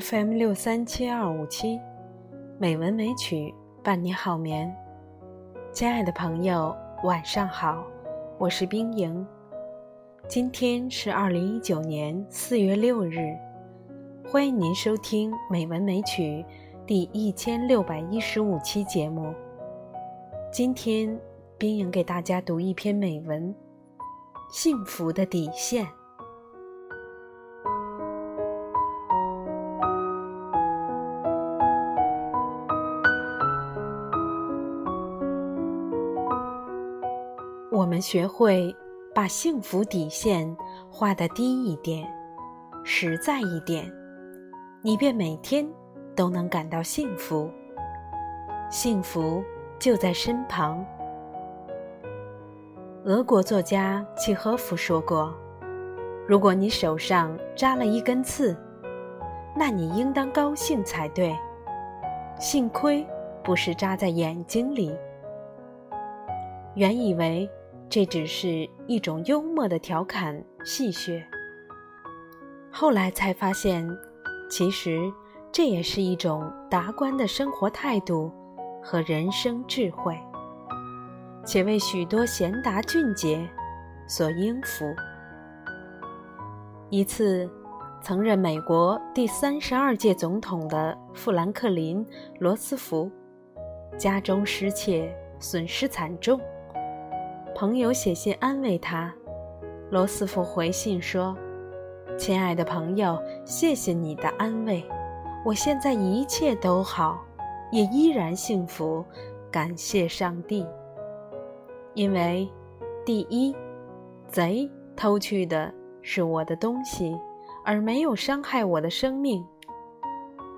FM 六三七二五七，美文美曲伴你好眠。亲爱的朋友，晚上好，我是冰莹。今天是二零一九年四月六日，欢迎您收听《美文美曲》第一千六百一十五期节目。今天，冰莹给大家读一篇美文，《幸福的底线》。我们学会把幸福底线画得低一点，实在一点，你便每天都能感到幸福。幸福就在身旁。俄国作家契诃夫说过：“如果你手上扎了一根刺，那你应当高兴才对。幸亏不是扎在眼睛里。”原以为。这只是一种幽默的调侃戏谑，后来才发现，其实这也是一种达观的生活态度和人生智慧，且为许多贤达俊杰所应服。一次，曾任美国第三十二届总统的富兰克林·罗斯福，家中失窃，损失惨重。朋友写信安慰他，罗斯福回信说：“亲爱的朋友，谢谢你的安慰，我现在一切都好，也依然幸福，感谢上帝。因为，第一，贼偷去的是我的东西，而没有伤害我的生命；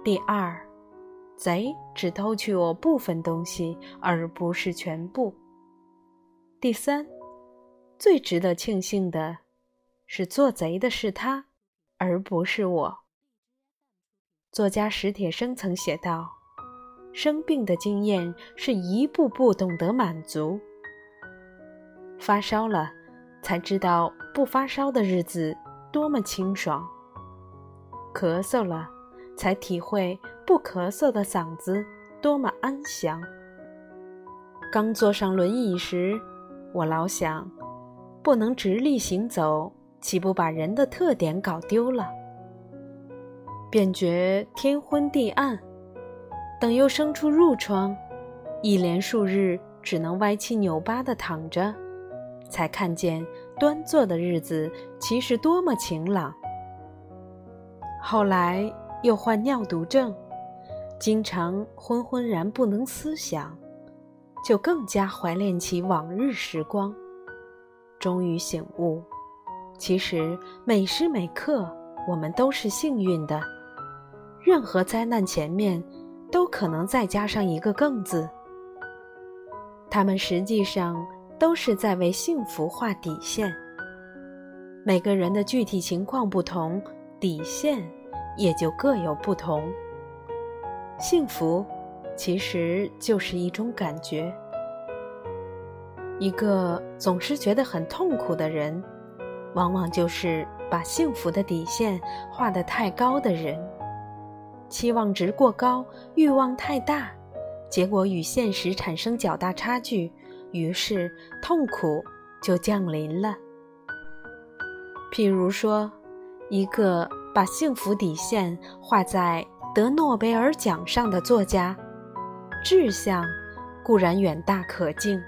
第二，贼只偷去我部分东西，而不是全部。”第三，最值得庆幸的是，做贼的是他，而不是我。作家史铁生曾写道：“生病的经验是一步步懂得满足。发烧了，才知道不发烧的日子多么清爽；咳嗽了，才体会不咳嗽的嗓子多么安详。刚坐上轮椅时。”我老想，不能直立行走，岂不把人的特点搞丢了？便觉天昏地暗，等又生出褥疮，一连数日只能歪七扭八的躺着，才看见端坐的日子其实多么晴朗。后来又患尿毒症，经常昏昏然不能思想。就更加怀念起往日时光，终于醒悟，其实每时每刻我们都是幸运的。任何灾难前面，都可能再加上一个“更”字。他们实际上都是在为幸福画底线。每个人的具体情况不同，底线也就各有不同。幸福。其实就是一种感觉。一个总是觉得很痛苦的人，往往就是把幸福的底线画得太高的人。期望值过高，欲望太大，结果与现实产生较大差距，于是痛苦就降临了。譬如说，一个把幸福底线画在得诺贝尔奖上的作家。志向固然远大可敬，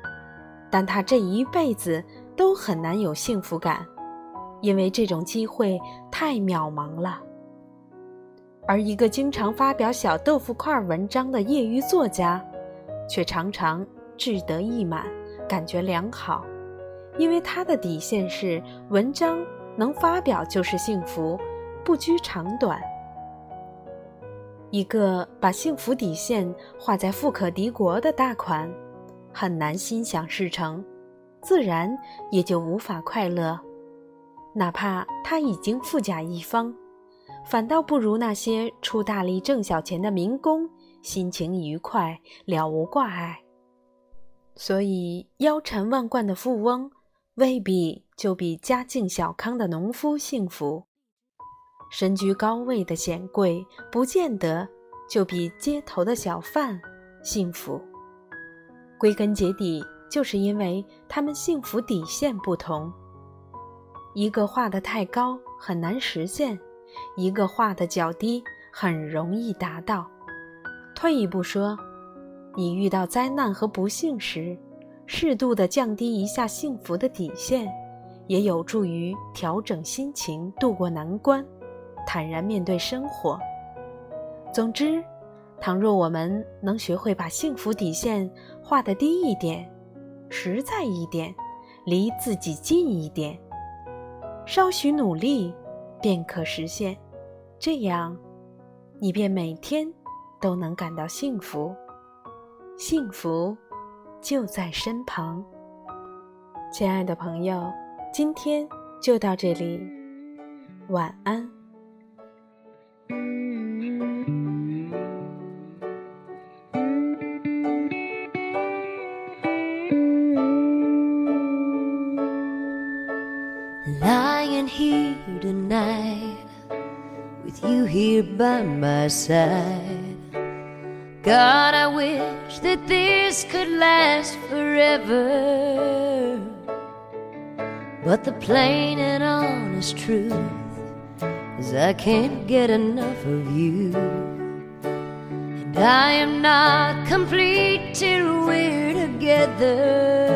但他这一辈子都很难有幸福感，因为这种机会太渺茫了。而一个经常发表小豆腐块文章的业余作家，却常常志得意满，感觉良好，因为他的底线是文章能发表就是幸福，不拘长短。一个把幸福底线画在富可敌国的大款，很难心想事成，自然也就无法快乐。哪怕他已经富甲一方，反倒不如那些出大力挣小钱的民工心情愉快，了无挂碍。所以，腰缠万贯的富翁未必就比家境小康的农夫幸福。身居高位的显贵，不见得就比街头的小贩幸福。归根结底，就是因为他们幸福底线不同。一个画得太高，很难实现；一个画得较低，很容易达到。退一步说，你遇到灾难和不幸时，适度的降低一下幸福的底线，也有助于调整心情，度过难关，坦然面对生活。总之，倘若我们能学会把幸福底线画得低一点，实在一点，离自己近一点，稍许努力，便可实现。这样，你便每天。都能感到幸福，幸福就在身旁。亲爱的朋友，今天就到这里，晚安。Here tonight with you here by my side. God, I wish that this could last forever. But the plain and honest truth is I can't get enough of you. And I am not complete till we're together.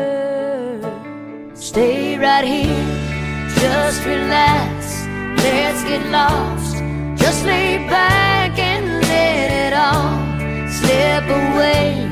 Stay right here, just relax, let's get lost. Just lay back and let it all slip away,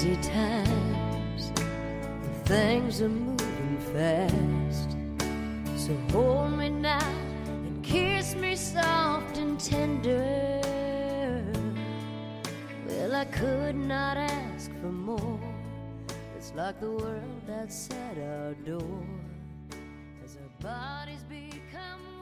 busy times, things are moving fast. So hold me now and kiss me soft and tender. Well, I could not ask for more. It's like the world outside our door as our bodies become.